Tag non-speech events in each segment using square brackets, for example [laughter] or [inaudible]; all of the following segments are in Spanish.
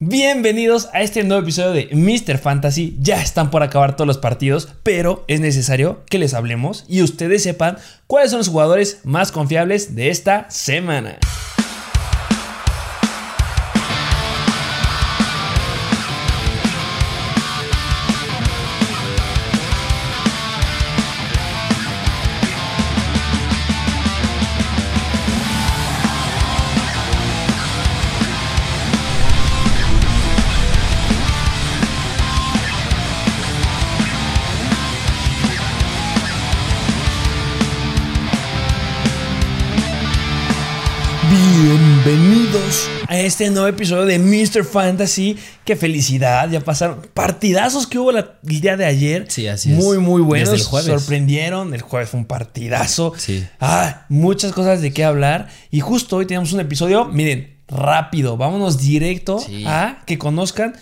Bienvenidos a este nuevo episodio de Mr. Fantasy. Ya están por acabar todos los partidos, pero es necesario que les hablemos y ustedes sepan cuáles son los jugadores más confiables de esta semana. Este nuevo episodio de Mr. Fantasy. Qué felicidad, ya pasaron partidazos que hubo la- el día de ayer. Sí, así es. Muy, muy buenos. Desde el jueves. Sorprendieron. El jueves fue un partidazo. Sí. Ah, muchas cosas de qué hablar. Y justo hoy tenemos un episodio, miren, rápido. Vámonos directo Sí. a que conozcan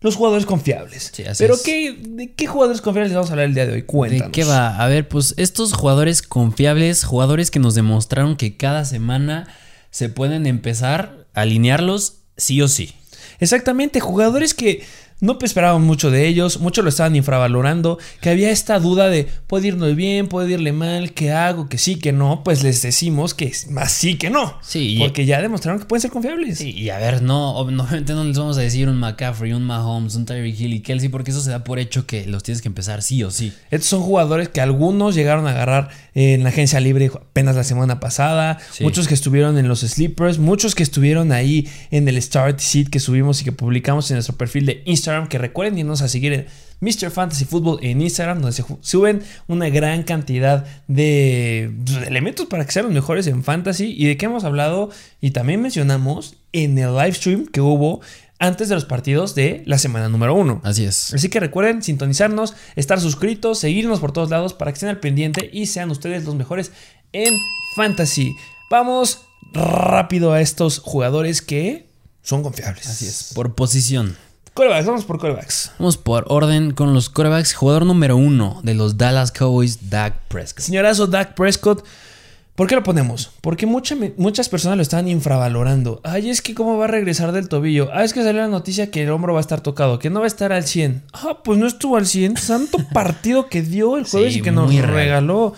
los jugadores confiables. Sí, así Pero es. ¿qué, ¿de qué jugadores confiables les vamos a hablar el día de hoy? Cuéntanos. ¿De qué va? A ver, pues estos jugadores confiables, jugadores que nos demostraron que cada semana se pueden empezar alinearlos sí o sí. Exactamente, jugadores que no esperaban mucho de ellos, muchos lo estaban infravalorando, que había esta duda de puede irnos bien, puede irle mal, qué hago, que sí, que no, pues les decimos que es más sí que no. Sí, Porque ya demostraron que pueden ser confiables. Sí, y a ver, no, ob- [laughs] obviamente no les vamos a decir un McCaffrey, un Mahomes, un Tyreek Hill y Kelsey, porque eso se da por hecho que los tienes que empezar sí o sí. Estos son jugadores que algunos llegaron a agarrar en la agencia libre apenas la semana pasada, Sí. muchos que estuvieron en los sleepers, muchos que estuvieron ahí en el start seat que subimos y que publicamos en nuestro perfil de Instagram, que recuerden irnos a seguir en Mr. Fantasy Football en Instagram, donde se suben una gran cantidad de elementos para que sean los mejores en fantasy y de qué hemos hablado y también mencionamos en el live stream que hubo antes de los partidos de la semana número uno. Así es. Así que recuerden sintonizarnos, estar suscritos, seguirnos por todos lados para que estén al pendiente y sean ustedes los mejores en fantasy. Vamos rápido a estos jugadores que son confiables. Así es. Por posición. Corebacks, vamos por corebacks. Vamos por orden con los corebacks. Jugador número uno de los Dallas Cowboys, Dak Prescott. Señorazo Dak Prescott. ¿Por qué lo ponemos? Porque mucha- muchas personas lo están infravalorando. Ay, es que cómo va a regresar del tobillo. Ah, es que salió la noticia que el hombro va a estar tocado, que no va a estar al 100. Ah, pues no estuvo al 100. Santo [laughs] partido que dio el jueves Sí, y que nos regaló.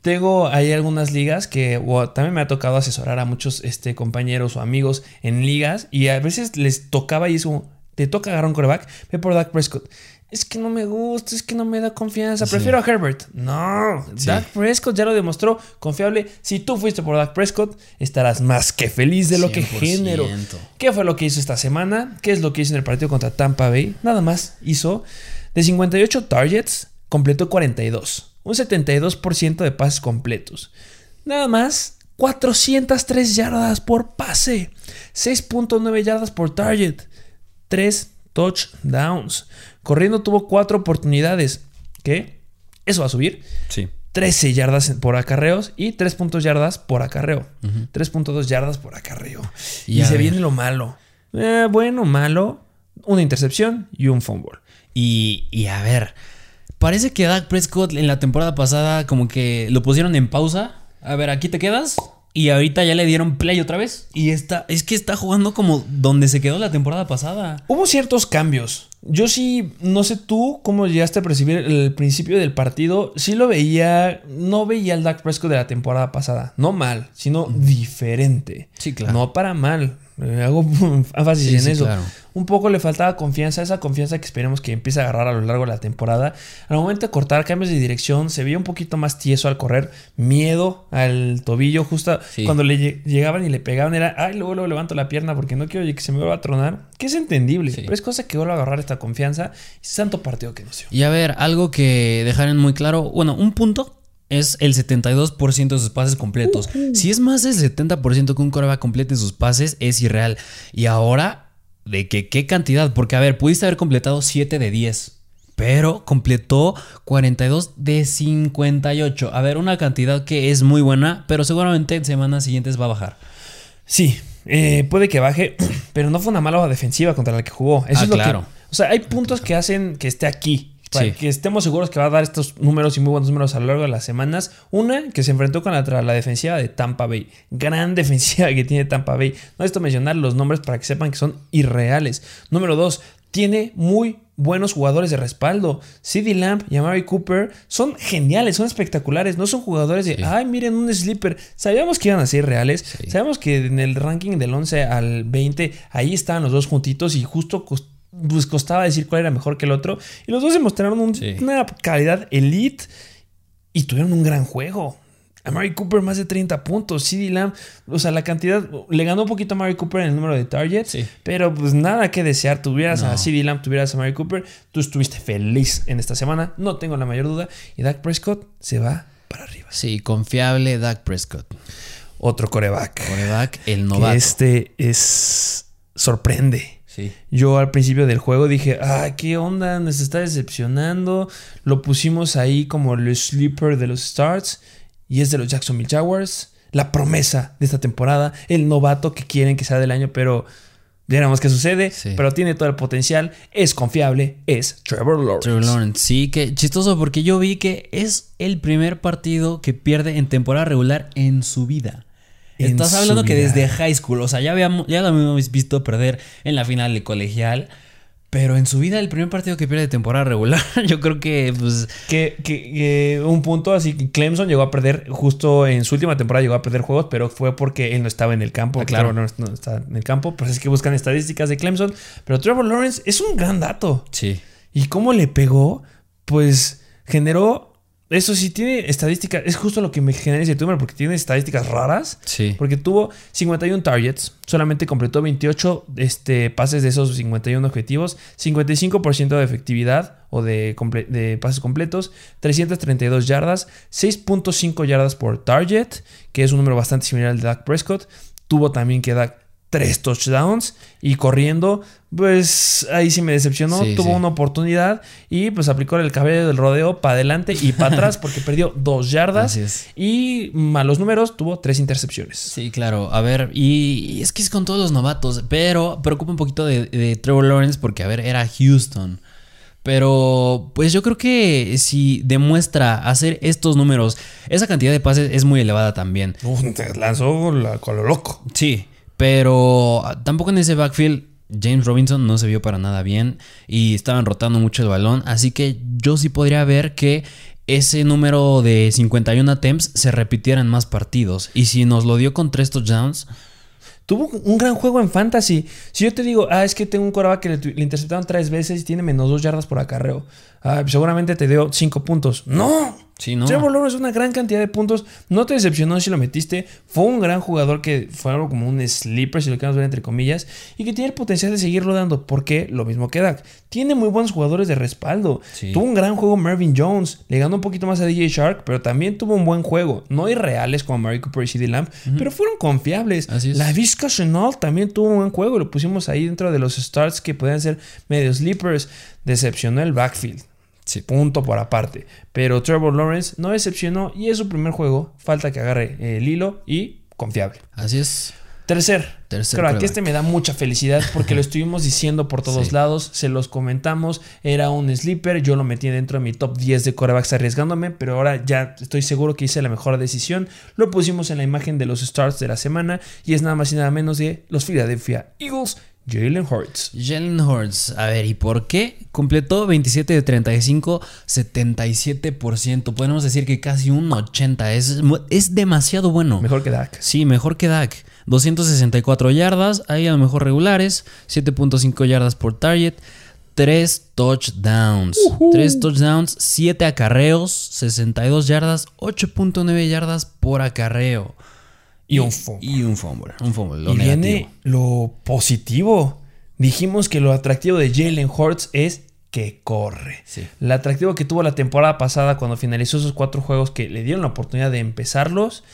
Tengo ahí algunas ligas que también me ha tocado asesorar a muchos este, compañeros o amigos en ligas y a veces les tocaba y es como, te toca agarrar un coreback, ve por Dak Prescott. Es que no me gusta, es que no me da confianza. Sí. Prefiero a Herbert. No, Sí. Dak Prescott ya lo demostró, confiable. Si tú fuiste por Dak Prescott, estarás más que feliz de lo que 100%. género. ¿Qué fue lo que hizo esta semana? ¿Qué es lo que hizo en el partido contra Tampa Bay? Nada más hizo de 58 targets, completó 42. Un 72% de pases completos. Nada más 403 yardas por pase. 6.9 yardas por target. 3 touchdowns. Corriendo tuvo 4 oportunidades. ¿Qué? Eso va a subir. Sí. 13 yardas por acarreos y 3 puntos yardas por acarreo. 3.2 yardas por acarreo. Y, se ver. viene lo malo. Eh, bueno, malo. Una intercepción y un fumble. Y, y a ver, parece que Dak Prescott en la temporada pasada como que lo pusieron en pausa. A ver, aquí te quedas. Y ahorita ya le dieron play otra vez. Y está, es que está jugando como donde se quedó la temporada pasada. Hubo ciertos cambios. Yo sí, no sé tú cómo llegaste a percibir el principio del partido. Sí lo veía, no veía al Dak Prescott de la temporada pasada. No mal, sino diferente. Sí, claro. No para mal. Eh, hago [laughs] énfasis Sí, en sí, eso. claro. Un poco le faltaba confianza, esa confianza que esperemos que empiece a agarrar a lo largo de la temporada. Al momento de cortar cambios de dirección, se veía un poquito más tieso al correr, miedo al tobillo. Justo Sí. cuando le lle- llegaban y le pegaban, era ay, luego, luego levanto la pierna porque no quiero que se me vuelva a tronar. Que es entendible, Sí. pero es cosa que vuelva a agarrar esta confianza. Y santo partido que nos dio. Y a ver, algo que dejaron muy claro. Bueno, un punto es el 72% de sus pases completos. Si es más del 70% que un coreback complete sus pases, es irreal. Y ahora, ¿de que qué cantidad? Porque, a ver, pudiste haber completado 7 de 10. Pero completó 42 de 58. A ver, una cantidad que es muy buena, pero seguramente en semanas siguientes va a bajar. Sí, eh, puede que baje, [clears throat] pero no fue una mala defensiva contra la que jugó. Eso Ah, es lo claro. que. O sea, hay puntos que hacen que esté aquí. Para Sí. que estemos seguros que va a dar estos números y muy buenos números a lo largo de las semanas. Una, que se enfrentó con la, la defensiva de Tampa Bay. Gran [laughs] defensiva que tiene Tampa Bay. No necesito mencionar los nombres para que sepan que son irreales. Número dos, tiene muy buenos jugadores de respaldo. CD Lamb y Amari Cooper son geniales, son espectaculares. No son jugadores de, Sí. ay, miren, un sleeper. Sabíamos que iban a ser reales. Sí. Sabíamos que en el ranking del 11 al 20, ahí estaban los dos juntitos y justo cos- pues costaba decir cuál era mejor que el otro. Y los dos demostraron un- Sí. una calidad elite y tuvieron un gran juego. A Mary Cooper más de 30 puntos. CD Lamb, o sea, la cantidad, le ganó un poquito a Mary Cooper en el número de targets, Sí. pero pues nada que desear. Tuvieras a. CD Lamb, tuvieras a Mary Cooper, tú estuviste feliz en esta semana, no tengo la mayor duda. Y Dak Prescott se va para arriba. Sí, confiable Dak Prescott. Otro coreback. Coreback, el Que novato. este es sorprende. Sí. Yo al principio del juego dije, ah, ¿qué onda? Nos está decepcionando. Lo pusimos ahí como el sleeper de los starts y es de los Jacksonville Jaguars. La promesa de esta temporada, el novato que quieren que sea del año, pero veremos qué sucede. Sí. Pero tiene todo el potencial, es confiable, es Trevor Lawrence. Trevor Lawrence, sí, que chistoso porque yo vi que es el primer partido que pierde en temporada regular en su vida. Estás hablando que vida. desde high school, o sea, ya, habíamos, ya lo habíamos visto perder en la final de colegial, pero en su vida el primer partido que pierde de temporada regular, [laughs] yo creo que pues Que, que- que un punto así que Clemson llegó a perder justo en su última temporada llegó a perder juegos, pero fue porque él no estaba en el campo. Ah, claro. Lawrence no está en el campo, pues es que buscan estadísticas de Clemson. Pero Trevor Lawrence es un gran dato. sí. Y cómo le pegó, pues generó. Eso sí tiene estadísticas. Es justo lo que me genera ese número, porque tiene estadísticas raras. Sí. Porque tuvo 51 targets, solamente completó 28 este, pases de esos 51 objetivos, 55% de efectividad o de, comple- de pases completos, 332 yardas, 6.5 yardas por target, que es un número bastante similar al de Dak Prescott. Tuvo también que Dak 3 touchdowns y corriendo, pues ahí sí me decepcionó. Sí, Tuvo sí. una oportunidad y pues aplicó el cabello del rodeo para adelante y para atrás [laughs] porque perdió 2 yardas. Y malos números, tuvo 3 intercepciones. Sí, claro. A ver, y, y es que es con todos los novatos, pero preocupa un poquito de, de Trevor Lawrence porque, a ver, era Houston. Pero, pues yo creo que si demuestra hacer estos números, esa cantidad de pases es muy elevada también. Uf, te lanzó la- con lo loco. Sí, pero tampoco en ese backfield James Robinson no se vio para nada bien y estaban rotando mucho el balón, así que yo sí podría ver que ese número de 51 attempts se repitiera en más partidos y si nos lo dio con tres touchdowns, Tuvo un gran juego en fantasy. Si yo te digo, ah, es que tengo un coreback que le, le interceptaron tres veces y tiene menos dos yardas por acarreo. Ah, seguramente te dio cinco puntos. ¡No! Sí, no. Trevor Lawrence es una gran cantidad de puntos. No te decepcionó si lo metiste. Fue un gran jugador que fue algo como un sleeper, si lo queremos ver entre comillas. Y que tiene el potencial de seguirlo dando. Porque lo mismo que Dak. Tiene muy buenos jugadores de respaldo. Sí. Tuvo un gran juego Marvin Jones. Le ganó un poquito más a DJ Shark. Pero también tuvo un buen juego. No irreales como Mary Cooper y CD Lamb. Pero fueron confiables. Así es. La Vizca Chenault también tuvo un buen juego. Lo pusimos ahí dentro de los starts que podían ser medio sleepers. Decepcionó el backfield. Sí. Punto por aparte. Pero Trevor Lawrence no decepcionó y es su primer juego. Falta que agarre el hilo y confiable. Así es. Tercer. Tercer Creo que este me da mucha felicidad porque lo estuvimos diciendo por todos Sí. lados, se los comentamos, era un sleeper, yo lo metí dentro de mi top 10 de corebacks arriesgándome, pero ahora ya estoy seguro que hice la mejor decisión. Lo pusimos en la imagen de los starts de la semana y es nada más y nada menos de los Philadelphia Eagles, Jalen Hurts. Jalen Hurts, a ver, ¿y por qué? Completó 27 de 35, 77%. Podemos decir que casi un 80%. Es, es demasiado bueno. Mejor que Dak. Sí, mejor que Dak. 264 yardas, ahí a lo mejor regulares, 7.5 yardas por target, 3 touchdowns. 3 touchdowns, 7 acarreos, 62 yardas, 8.9 yardas por acarreo. Y un fumble. Y un fumble. Un fumble, lo y negativo. viene lo positivo. Dijimos que lo atractivo de Jalen Hurts es que corre. Sí. El atractivo que tuvo la temporada pasada cuando finalizó esos cuatro juegos que le dieron la oportunidad de empezarlos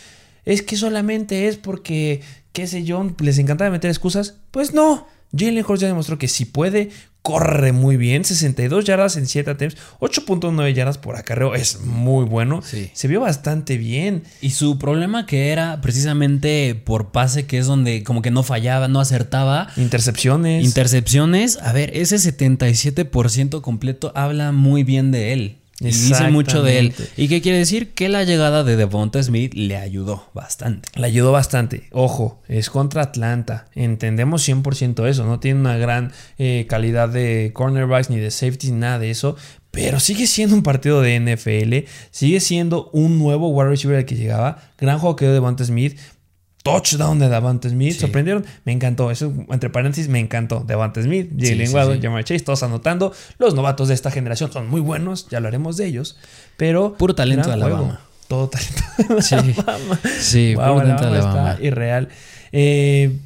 es que solamente es porque, qué sé yo, les encantaba meter excusas. Pues no. Jalen Hurts ya demostró que si puede, corre muy bien. 62 yardas en 7 attempts, 8.9 yardas por acarreo. Es muy bueno. Sí. Se vio bastante bien. Y su problema que era precisamente por pase, que es donde como que no fallaba, no acertaba. Intercepciones. Intercepciones, a ver, ese 77% completo habla muy bien de él. Y dice mucho de él. ¿Y qué quiere decir? Que la llegada de Devonta Smith le ayudó bastante. Le ayudó bastante. Ojo, es contra Atlanta. Entendemos 100% eso. No tiene una gran eh, calidad de cornerbacks ni de safety, nada de eso. Pero sigue siendo un partido de NFL. Sigue siendo un nuevo wide receiver al que llegaba. Gran juego que dio Devonta Smith. Touchdown de Devonta Smith. Sí. Sorprendieron. Me encantó. Eso, entre paréntesis, me encantó. Devonta Smith, Jalen sí, Waddle, sí. Jamar Chase, todos anotando. Los novatos de esta generación son muy buenos. Ya hablaremos de ellos. Pero. Puro talento de juego. Alabama. Todo talento de. Alabama. Sí, Wow, puro talento de Alabama. está irreal. Eh,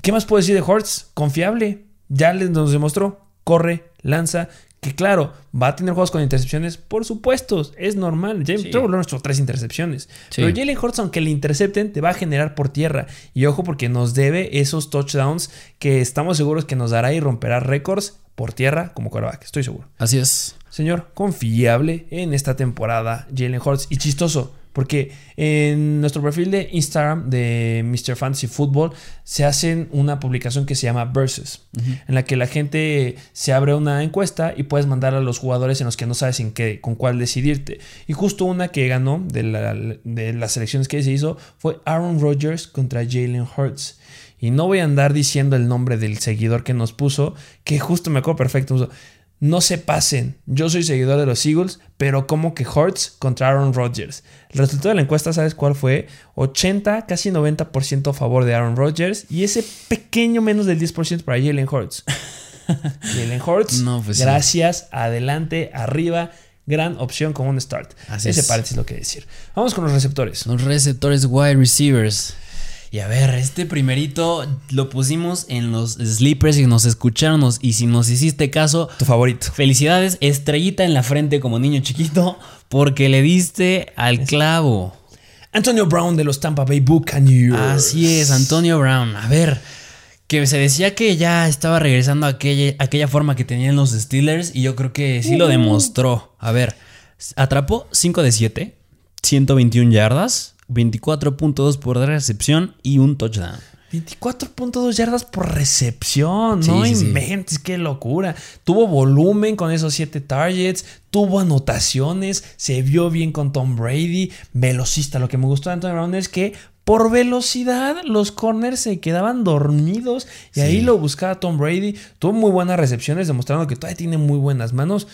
¿Qué más puedo decir de Hortz? Confiable. Ya les- nos demostró. Corre, lanza. Que claro, va a tener juegos con intercepciones. Por supuesto, es normal. James Sí. Trevor Lawrence tuvo tres intercepciones. Sí. Pero Jalen Hurts, aunque le intercepten, te va a generar por tierra. Y ojo, porque nos debe esos touchdowns que estamos seguros que nos dará y romperá récords por tierra como quarterback. Estoy seguro. Así es. Señor, confiable en esta temporada, Jalen Hurts. Y chistoso, porque en nuestro perfil de Instagram de Mr. Fantasy Football se hacen una publicación que se llama Versus, en la que la gente se abre una encuesta y puedes mandar a los jugadores en los que no sabes en qué, con cuál decidirte. Y justo una que ganó de, la- de las selecciones que se hizo fue Aaron Rodgers contra Jalen Hurts. Y no voy a andar diciendo el nombre del seguidor que nos puso, que justo me acuerdo perfecto. puso, no se pasen, yo soy seguidor de los Eagles, pero como que Hurts contra Aaron Rodgers. El resultado de la encuesta, ¿sabes cuál fue? 80, casi 90% a favor de Aaron Rodgers y ese pequeño menos del 10% para Jalen Hurts. [laughs] Jalen Hurts, No, pues sí. gracias, adelante, arriba, gran opción como un start. Así ese es. es lo que decir. Vamos con los receptores. Los receptores wide receivers. Y a ver, este primerito lo pusimos en los sleepers y nos escucharon. nos- Y si nos hiciste caso, Tu favorito. felicidades, estrellita en la frente como niño chiquito, porque le diste al clavo. Antonio Brown de los Tampa Bay Buccaneers. Así es, Antonio Brown. A ver, que se decía que ya estaba regresando a aquella, aquella forma que tenían los Steelers y yo creo que sí lo demostró. A ver, atrapó 5 de 7, 121 yardas, 24.2 por recepción y un touchdown. 24.2 yardas por recepción. Sí, no sí, sí. inventes, qué locura. Tuvo volumen con esos 7 targets, tuvo anotaciones, se vio bien con Tom Brady, velocista. Lo que me gustó de Antonio Brown es que por velocidad los corners se quedaban dormidos y ahí lo buscaba Tom Brady. Tuvo muy buenas recepciones, demostrando que todavía tiene muy buenas manos.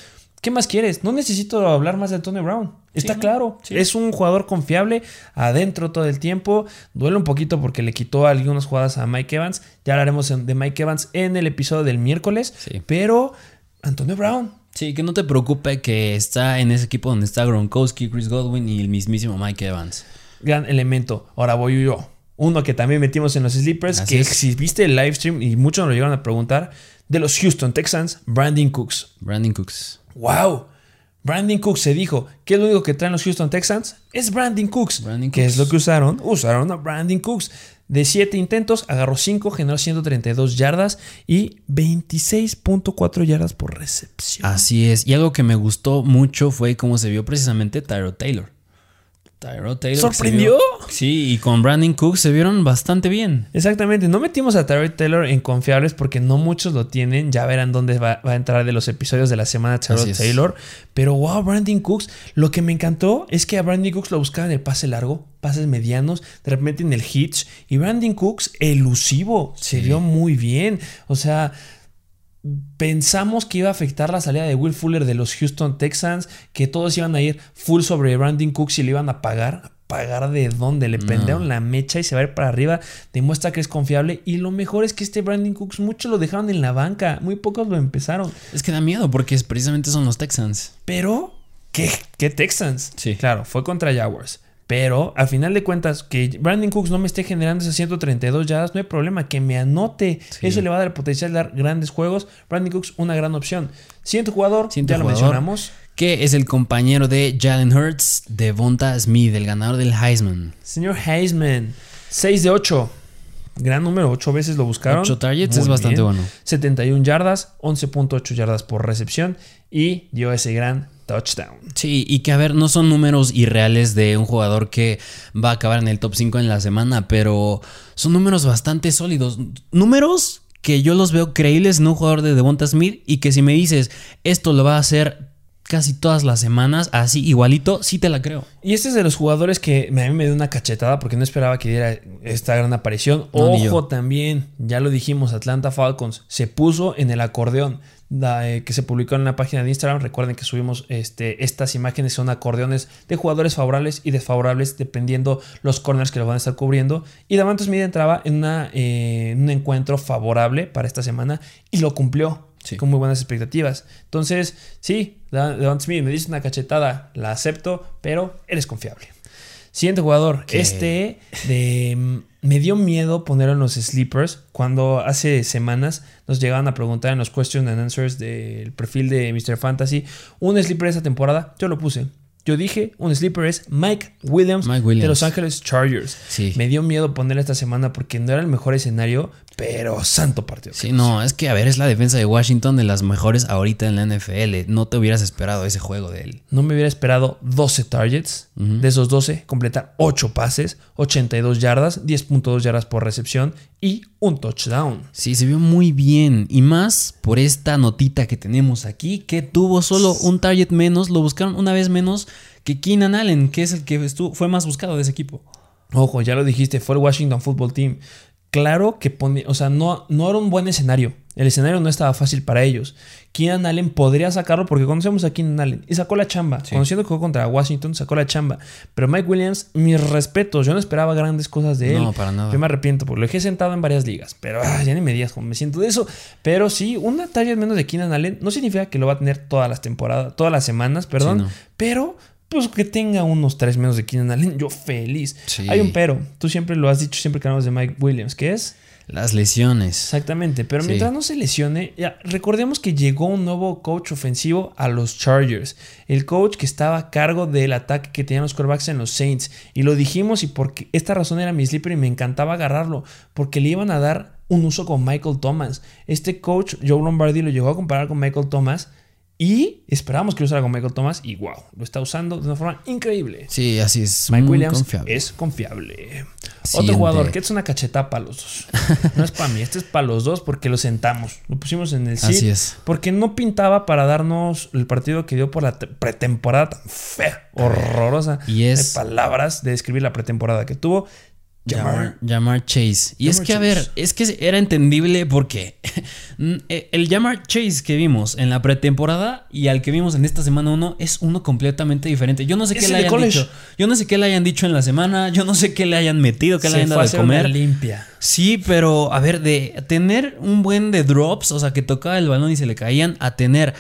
¿Qué más quieres? No necesito hablar más de Antonio Brown. Está claro. Sí. Es un jugador confiable adentro todo el tiempo. Duele un poquito porque le quitó algunas jugadas a Mike Evans. Ya hablaremos de Mike Evans en el episodio del miércoles. Sí. Pero Antonio Brown. Sí, que no te preocupe que está en ese equipo donde está Gronkowski, Chris Godwin y el mismísimo Mike Evans. Gran elemento. Ahora voy yo. Uno que también metimos en los sleepers. Así que es. si viste el live stream y muchos nos lo llegaron a preguntar. De los Houston Texans, Brandon Cooks. Brandon Cooks. ¡Wow! Brandon Cooks se dijo, ¿qué es lo único que traen los Houston Texans? Es Brandon Cooks. Brandon ¿Qué es Cooks. lo que usaron? Usaron a Brandon Cooks. De 7 intentos, agarró 5, generó 132 yardas y 26.4 yardas por recepción. Así es. Y algo que me gustó mucho fue cómo se vio precisamente Tyro Taylor. Taylor. ¿Sorprendió? vio- sí, y con Brandon Cooks se vieron bastante bien. Exactamente, no metimos a Tyrod Taylor en confiables porque no muchos lo tienen. Ya verán dónde va, va a entrar de los episodios de la semana Tyrod. Taylor. Pero wow, Brandon Cooks. Lo que me encantó es que a Brandon Cooks lo buscaban el pase largo, pases medianos, de repente en el hitch. Y Brandon Cooks, elusivo, se vio muy bien. O sea, pensamos que iba a afectar la salida de Will Fuller de los Houston Texans, que todos iban a ir full sobre Brandon Cooks y le iban a pagar. ¿Pagar de dónde? Le No. prendieron la mecha y se va a ir para arriba. Demuestra que es confiable. Y lo mejor es que este Brandon Cooks, muchos lo dejaron en la banca. Muy pocos lo empezaron. Es que da miedo porque precisamente son los Texans. Pero, ¿qué, qué Texans? Sí. Claro, fue contra Jaguars. Pero al final de cuentas, que Brandon Cooks no me esté generando esas 132 yardas, no hay problema, que me anote. Sí. Eso le va a dar el potencial de dar grandes juegos. Brandon Cooks, una gran opción. Siguiente jugador, Siguiente ya lo mencionamos. Que es el compañero de Jalen Hurts, Devonta Smith, el ganador del Heisman. Señor Heisman, 6 de 8. gran número, 8 veces lo buscaron. 8 targets Muy es bastante bien. bueno. 71 yardas, 11.8 yardas por recepción y dio ese gran touchdown. Sí, y que a ver, no son números irreales de un jugador que va a acabar en el top 5 en la semana, pero son números bastante sólidos. Números que yo los veo creíbles en un jugador de Devonta Smith y que si me dices esto lo va a hacer casi todas las semanas, así igualito, sí te la creo. Y este es de los jugadores que a mí me dio una cachetada porque no esperaba que diera esta gran aparición. No, Ojo también, ya lo dijimos, Atlanta Falcons se puso en el acordeón que se publicó en la página de Instagram. Recuerden que subimos este, estas imágenes, son acordeones de jugadores favorables y desfavorables dependiendo los corners que lo van a estar cubriendo. Y Davante Smith entraba en, una, eh, un encuentro favorable para esta semana y lo cumplió. Sí. Con muy buenas expectativas. Entonces, sí, Da- Davante Smith me dice una cachetada, la acepto, pero eres confiable. Siguiente jugador. ¿Qué? Este de, mm, me dio miedo ponerlo en los sleepers cuando hace semanas nos llegaban a preguntar en los question and answers del perfil de Mr. Fantasy un sleeper esta temporada. Yo lo puse. Yo dije, un sleeper es Mike Williams, Mike Williams. de Los Ángeles Chargers. Sí. Me dio miedo ponerlo esta semana porque no era el mejor escenario, pero santo partido. Sí, no, es que a ver, es la defensa de Washington de las mejores ahorita en la NFL. No te hubieras esperado ese juego de él. No me hubiera esperado 12 targets. De esos 12, completar 8 pases, 82 yardas, 10.2 yardas por recepción y un touchdown. Sí, se vio muy bien. Y más por esta notita que tenemos aquí, que tuvo solo un target menos. Lo buscaron una vez menos que Keenan Allen, que es el que estuvo, fue más buscado de ese equipo. Ojo, ya lo dijiste, fue el Washington Football Team. Claro que pone, o sea, no, no era un buen escenario. El escenario no estaba fácil para ellos. Keenan Allen podría sacarlo porque conocemos a Keenan Allen y sacó la chamba. Conociendo que jugó contra Washington, sacó la chamba. Pero Mike Williams, mis respetos, yo no esperaba grandes cosas de él. No, para nada. Yo me arrepiento porque lo dejé sentado en varias ligas. Pero ah, ya ni me digas cómo me siento de eso. Pero sí, una talla menos de Keenan Allen no significa que lo va a tener todas las temporadas, todas las semanas, perdón. no. Pero pues que tenga unos tres menos de Keenan Allen, yo feliz. Sí. Hay un pero. Tú siempre lo has dicho, siempre que hablamos de Mike Williams, que es Las lesiones. exactamente. Pero Sí. mientras no se lesione, ya, recordemos que llegó un nuevo coach ofensivo a los Chargers. El coach que estaba a cargo del ataque que tenían los quarterbacks en los Saints. Y lo dijimos y porque esta razón era mi sleeper y me encantaba agarrarlo. Porque le iban a dar un uso con Michael Thomas. Este coach, Joe Lombardi, lo llegó a comparar con Michael Thomas. Y esperábamos que lo usara con Michael Thomas. Y wow, lo está usando de una forma increíble. Sí, así es. Mike Williams confiable. es confiable. Siguiente. Otro jugador que es una cacheta para los dos. No es para mí, este es para los dos porque lo sentamos. Lo pusimos en el Así sit es. porque no pintaba para darnos el partido que dio por la te- pretemporada tan fea, horrorosa. Y es- de palabras de describir la pretemporada que tuvo. Llamar, llamar Chase. Y es Jamar que, a ver, es que era entendible porque [laughs] el Llamar Chase que vimos en la pretemporada y al que vimos en esta semana 1 es uno completamente diferente. Yo no sé Es qué le hayan college. dicho. Yo no sé qué le hayan dicho en la semana. Yo no sé qué le hayan metido, qué le hayan dado a de comer. limpia. Sí, pero a ver, de tener un buen de drops, o sea, que tocaba el balón y se le caían, a tener.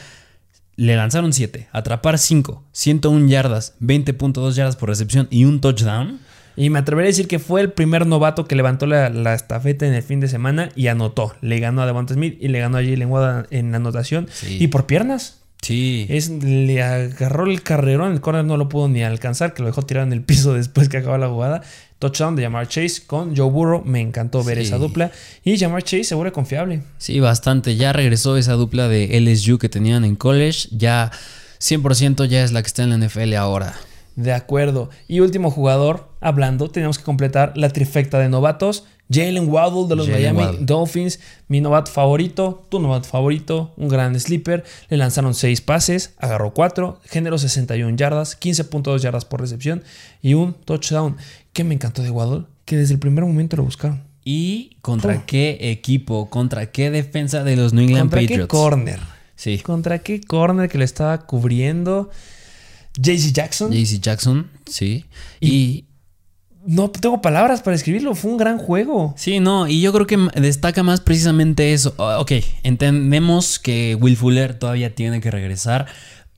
Le lanzaron 7, atrapar 5, 101 yardas, 20.2 yardas por recepción y un touchdown. Y me atrevería a decir que fue el primer novato que levantó la, la estafeta en el fin de semana y anotó. Le ganó a Devonta Smith y le ganó a Jalen Waddle en la anotación. Sí. Y por piernas. Sí. Es, le agarró el carrerón, el corner no lo pudo ni alcanzar, que lo dejó tirado en el piso [laughs] después que acabó la jugada. Touchdown de Jamar Chase con Joe Burrow, me encantó ver Sí. esa dupla. Y Jamar Chase se vuelve confiable. Sí, bastante. Ya regresó esa dupla de LSU que tenían en college. Ya 100% ya es la que está en la NFL ahora. De acuerdo. Y último jugador, hablando, tenemos que completar la trifecta de novatos. Jalen Waddle de los Miami Waddle. Dolphins, mi novato favorito, tu novato favorito, un gran sleeper. Le lanzaron 6 pases, agarró 4, género 61 yardas, 15.2 yardas por recepción y un touchdown. ¿Qué me encantó de Waddle? Que desde el primer momento lo buscaron. ¿Y contra Oh. qué equipo? ¿Contra qué defensa de los New England ¿Contra qué Patriots? corner? Sí. ¿Contra qué corner que le estaba cubriendo? JC Jackson. JC Jackson, sí. Y, No tengo palabras para escribirlo. Fue un gran juego. sí, no, y yo creo que destaca más precisamente eso. Ok, entendemos que Will Fuller todavía tiene que regresar,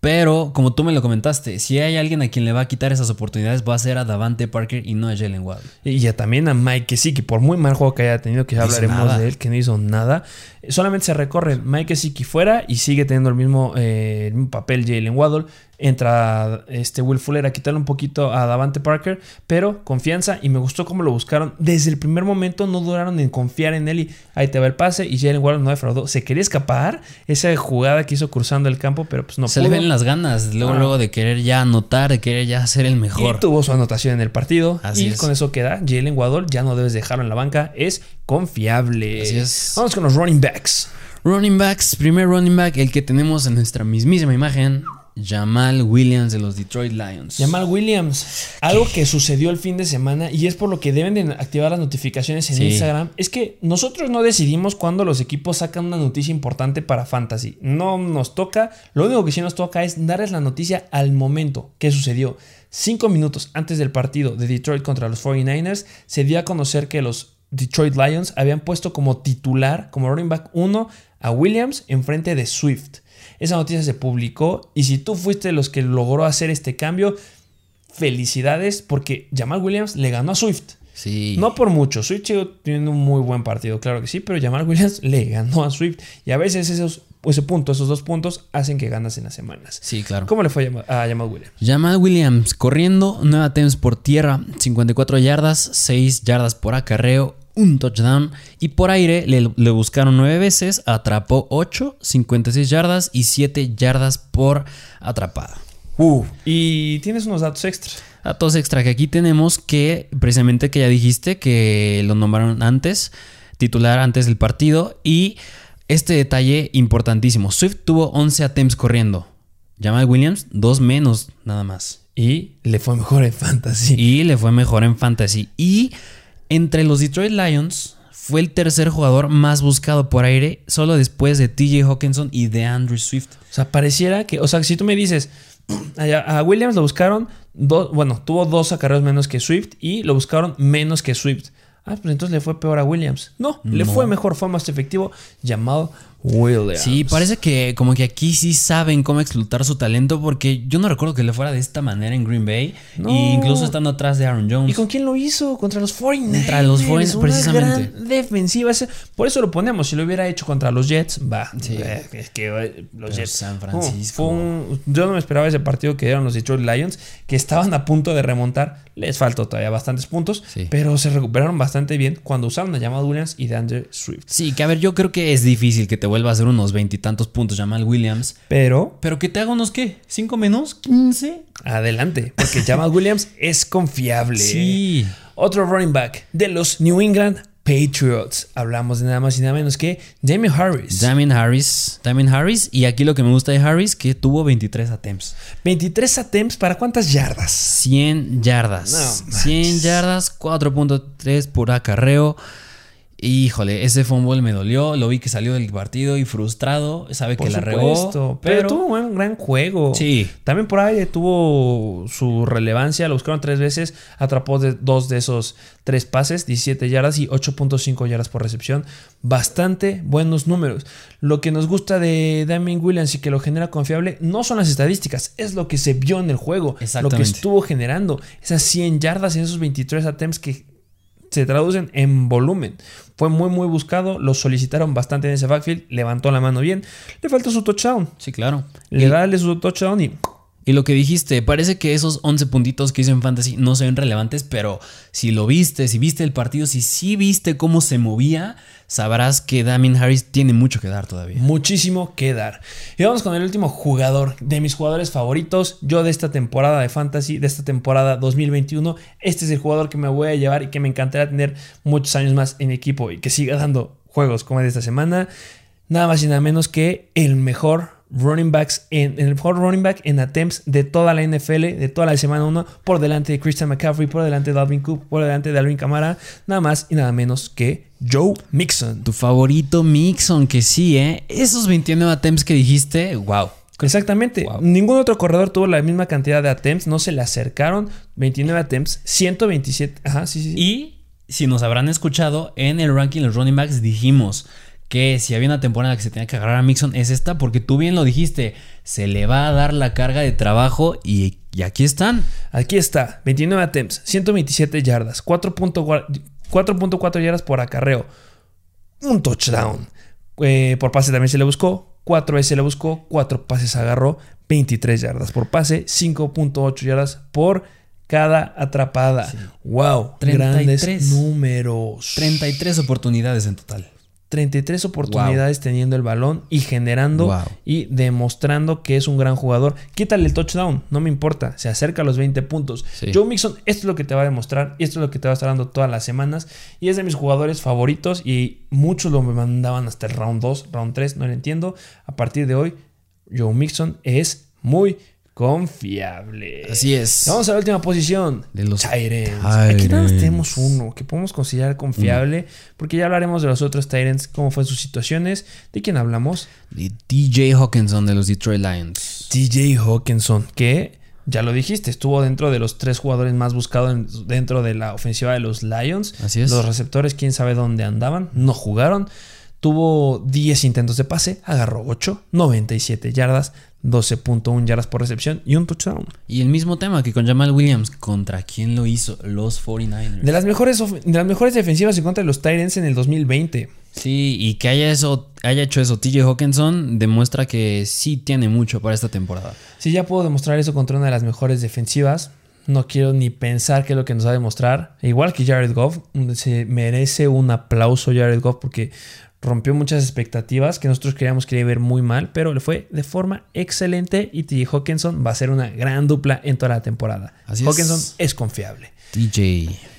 pero como tú me lo comentaste, si hay alguien a quien le va a quitar esas oportunidades va a ser a Davante Parker y no a Jalen Waddle. Y ya también a Mike Gesicki, por muy mal juego que haya tenido, que ya No hablaremos nada. de él, que no hizo nada. Solamente se recorre Mike Gesicki fuera y sigue teniendo el mismo, eh, el mismo papel Jalen Waddle. Entra este Will Fuller a quitarle un poquito a Davante Parker, pero confianza y me gustó cómo lo buscaron. Desde el primer momento no duraron en confiar en él y ahí te va el pase y Jalen Warren no defraudó. Se quería escapar esa jugada que hizo cruzando el campo, pero pues no Se pudo. le ven las ganas, luego, Ah. luego de querer ya anotar, de querer ya ser el mejor. Y tuvo su anotación en el partido. Así y es. con eso queda. Jalen Waddle ya no debes dejarlo en la banca. Es confiable. Así es. Vamos con los running backs. Running backs, primer running back, el que tenemos en nuestra mismísima imagen, Jamal Williams de los Detroit Lions. Jamal Williams. Algo que sucedió el fin de semana y es por lo que deben de activar las notificaciones en Sí. Instagram. Es que nosotros no decidimos cuándo los equipos sacan una noticia importante para Fantasy. No nos toca. Lo único que sí nos toca es darles la noticia al momento que sucedió. Cinco minutos antes del partido de Detroit contra los 49ers, se dio a conocer que los Detroit Lions habían puesto como titular, como running back 1, a Williams en frente de Swift. Esa noticia se publicó y si tú fuiste de los que logró hacer este cambio, felicidades porque Jamal Williams le ganó a Swift. Sí. No por mucho, Swift sigue teniendo un muy buen partido, claro que sí, pero Jamal Williams le ganó a Swift y a veces esos, ese punto, esos dos puntos hacen que ganas en las semanas. Sí, claro. ¿Cómo le fue a Jamal, Williams? Jamal Williams corriendo, 9 attempts por tierra, 54 yardas, 6 yardas por acarreo, un touchdown. Y por aire le, le buscaron 9 veces, atrapó 8, 56 yardas y 7 yardas por atrapada. Uh, y tienes unos datos extras. Datos extra que aquí tenemos que precisamente que ya dijiste que lo nombraron antes, titular antes del partido y este detalle importantísimo. Swift tuvo 11 attempts corriendo. Jamal Williams, dos menos nada más. Y le fue mejor en fantasy. Y le fue mejor en fantasy. Y entre los Detroit Lions fue el tercer jugador más buscado por aire, solo después de TJ Hawkinson y de Andrew Swift. O sea, pareciera que, o sea, si tú me dices, [clears throat] a, Williams lo buscaron, dos, bueno, tuvo dos acarreos menos que Swift y lo buscaron menos que Swift. Ah, pues entonces le fue peor a Williams. No, le No. fue mejor, fue más efectivo. Jamal Williams. Sí, parece que como que aquí sí saben cómo explotar su talento porque yo no recuerdo que le fuera de esta manera en Green Bay. No. E incluso estando atrás de Aaron Jones. ¿Y con quién lo hizo? Contra los 49ers. Contra los 49ers, Una precisamente. gran defensiva. Por eso lo ponemos. Si lo hubiera hecho contra los Jets, va. Sí. Eh, Es que eh, los Pero Jets. San Uh, Francisco. fue un- yo no me esperaba ese partido que dieron los Detroit Lions, que estaban a punto de remontar. Les faltó todavía bastantes puntos, Sí. pero se recuperaron bastante bien cuando usaron a Jamal Williams y de Andrew Swift. Sí, que a ver, yo creo que es difícil que te vuelva a hacer unos veintitantos puntos Jamal Williams. Pero Pero que te haga unos qué? ¿Cinco menos? ¿15? adelante, porque Jamal Williams es confiable. Sí. Otro running back de los New England Patriots. Hablamos de nada más y nada menos que Jamie Harris. Damien Harris. Damien Harris. Y aquí lo que me gusta de Harris, que tuvo 23 attempts. 23 attempts para cuántas yardas? 100 yardas. No 100 yardas, 4.3 por acarreo. Híjole, ese fumble me dolió. Lo vi que salió del partido y frustrado. Sabe Por que la regó. pero, Pero, tuvo un gran juego. Sí. También por ahí tuvo su relevancia. Lo buscaron tres veces. Atrapó de, dos de esos tres pases, 17 yardas y 8.5 yardas por recepción. Bastante buenos números. Lo que nos gusta de Damien Williams y que lo genera confiable no son las estadísticas, es lo que se vio en el juego. Lo que estuvo generando. Esas 100 yardas en esos 23 attempts que se traducen en volumen. Fue muy, muy buscado. Lo solicitaron bastante en ese backfield. Levantó la mano bien. Le faltó su touchdown. sí, claro. Le Y- dale su touchdown y Y lo que dijiste, parece que esos 11 puntitos que hizo en Fantasy no se ven relevantes, pero si lo viste, si viste el partido, si sí viste cómo se movía, sabrás que Damien Harris tiene mucho que dar todavía. muchísimo que dar. Y vamos con el último jugador de mis jugadores favoritos. Yo de esta temporada de Fantasy, de esta temporada 2021. Este es el jugador que me voy a llevar y que me encantaría tener muchos años más en equipo y que siga dando juegos como el de esta semana. Nada más y nada menos que el mejor running backs en el mejor running back en attempts de toda la NFL, de toda la semana 1, por delante de Christian McCaffrey, por delante de Dalvin Cook, por delante de Alvin Kamara, nada más y nada menos que Joe Mixon. Tu favorito Mixon, que sí, ¿eh? Esos 29 attempts que dijiste, wow. Exactamente. Wow. Ningún otro corredor tuvo la misma cantidad de attempts. No se le acercaron. 29 attempts. 127. Ajá, sí, sí. sí. Y si nos habrán escuchado, en el ranking de los running backs dijimos que si había una temporada que se tenía que agarrar a Mixon es esta, porque tú bien lo dijiste, se le va a dar la carga de trabajo y, y aquí están. Aquí está. 29 attempts. 127 yardas. 4.4 4.4 yardas por acarreo. Un touchdown. Eh, por pase también se le buscó. 4 veces se le buscó. 4 pases agarró. 23 yardas por pase, 5.8 yardas por cada atrapada. Wow, 33. grandes números. 33 oportunidades en total. 33 oportunidades teniendo el balón y generando Wow. y demostrando que es un gran jugador. Quítale el touchdown, no me importa, se acerca a los 20 puntos. Sí. Joe Mixon, esto es lo que te va a demostrar y esto es lo que te va a estar dando todas las semanas y es de mis jugadores favoritos y muchos lo me mandaban hasta el round 2, round 3, no lo entiendo. A partir de hoy, Joe Mixon es muy confiable. Así es. Vamos a la última posición. De los Tyrants. Aquí nada más tenemos uno que podemos considerar confiable. Porque ya hablaremos de los otros Tyrants, cómo fue sus situaciones. ¿De quién hablamos? De DJ Hawkinson de los Detroit Lions. TJ Hawkinson, que ya lo dijiste, estuvo dentro de los tres jugadores más buscados en- dentro de la ofensiva de los Lions. Así es. Los receptores, quién sabe dónde andaban, no jugaron. Tuvo 10 intentos de pase, agarró 8, 97 yardas, 12.1 yardas por recepción y un touchdown. Y el mismo tema que con Jamal Williams. ¿Contra quién lo hizo? Los 49ers. De las mejores, de las mejores defensivas en contra de los Tyrants en el 2020. Sí, y que haya, eso, haya hecho eso TJ Hawkinson demuestra que sí tiene mucho para esta temporada. Si ya puedo demostrar eso contra una de las mejores defensivas, no quiero ni pensar qué es lo que nos va a demostrar. Igual que Jared Goff, se merece un aplauso Jared Goff porque rompió muchas expectativas que nosotros creíamos que iba a ver muy mal, pero le fue de forma excelente y TJ Hawkinson va a ser una gran dupla en toda la temporada. Así es. Hawkinson es confiable. TJ.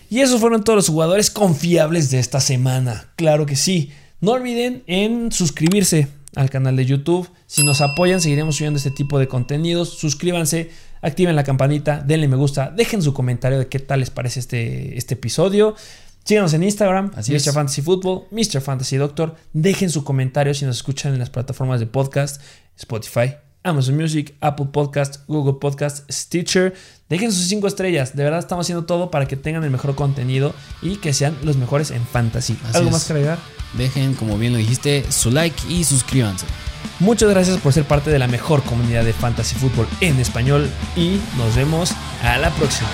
Y esos fueron todos los jugadores confiables de esta semana. Claro que sí. No olviden en suscribirse al canal de YouTube. Si nos apoyan, seguiremos subiendo este tipo de contenidos. Suscríbanse, activen la campanita, denle me gusta, dejen su comentario de qué tal les parece este, este episodio. Síganos en Instagram, Así Mr. es. Fantasy Football, Mr. Fantasy Doctor. Dejen su comentario si nos escuchan en las plataformas de podcast, Spotify, Amazon Music, Apple Podcast, Google Podcast, Stitcher. Dejen sus cinco estrellas. De verdad estamos haciendo todo para que tengan el mejor contenido y que sean los mejores en fantasy. Así ¿Algo es. más que agregar? Dejen, como bien lo dijiste, su like y suscríbanse. Muchas gracias por ser parte de la mejor comunidad de fantasy fútbol en español y nos vemos a la próxima.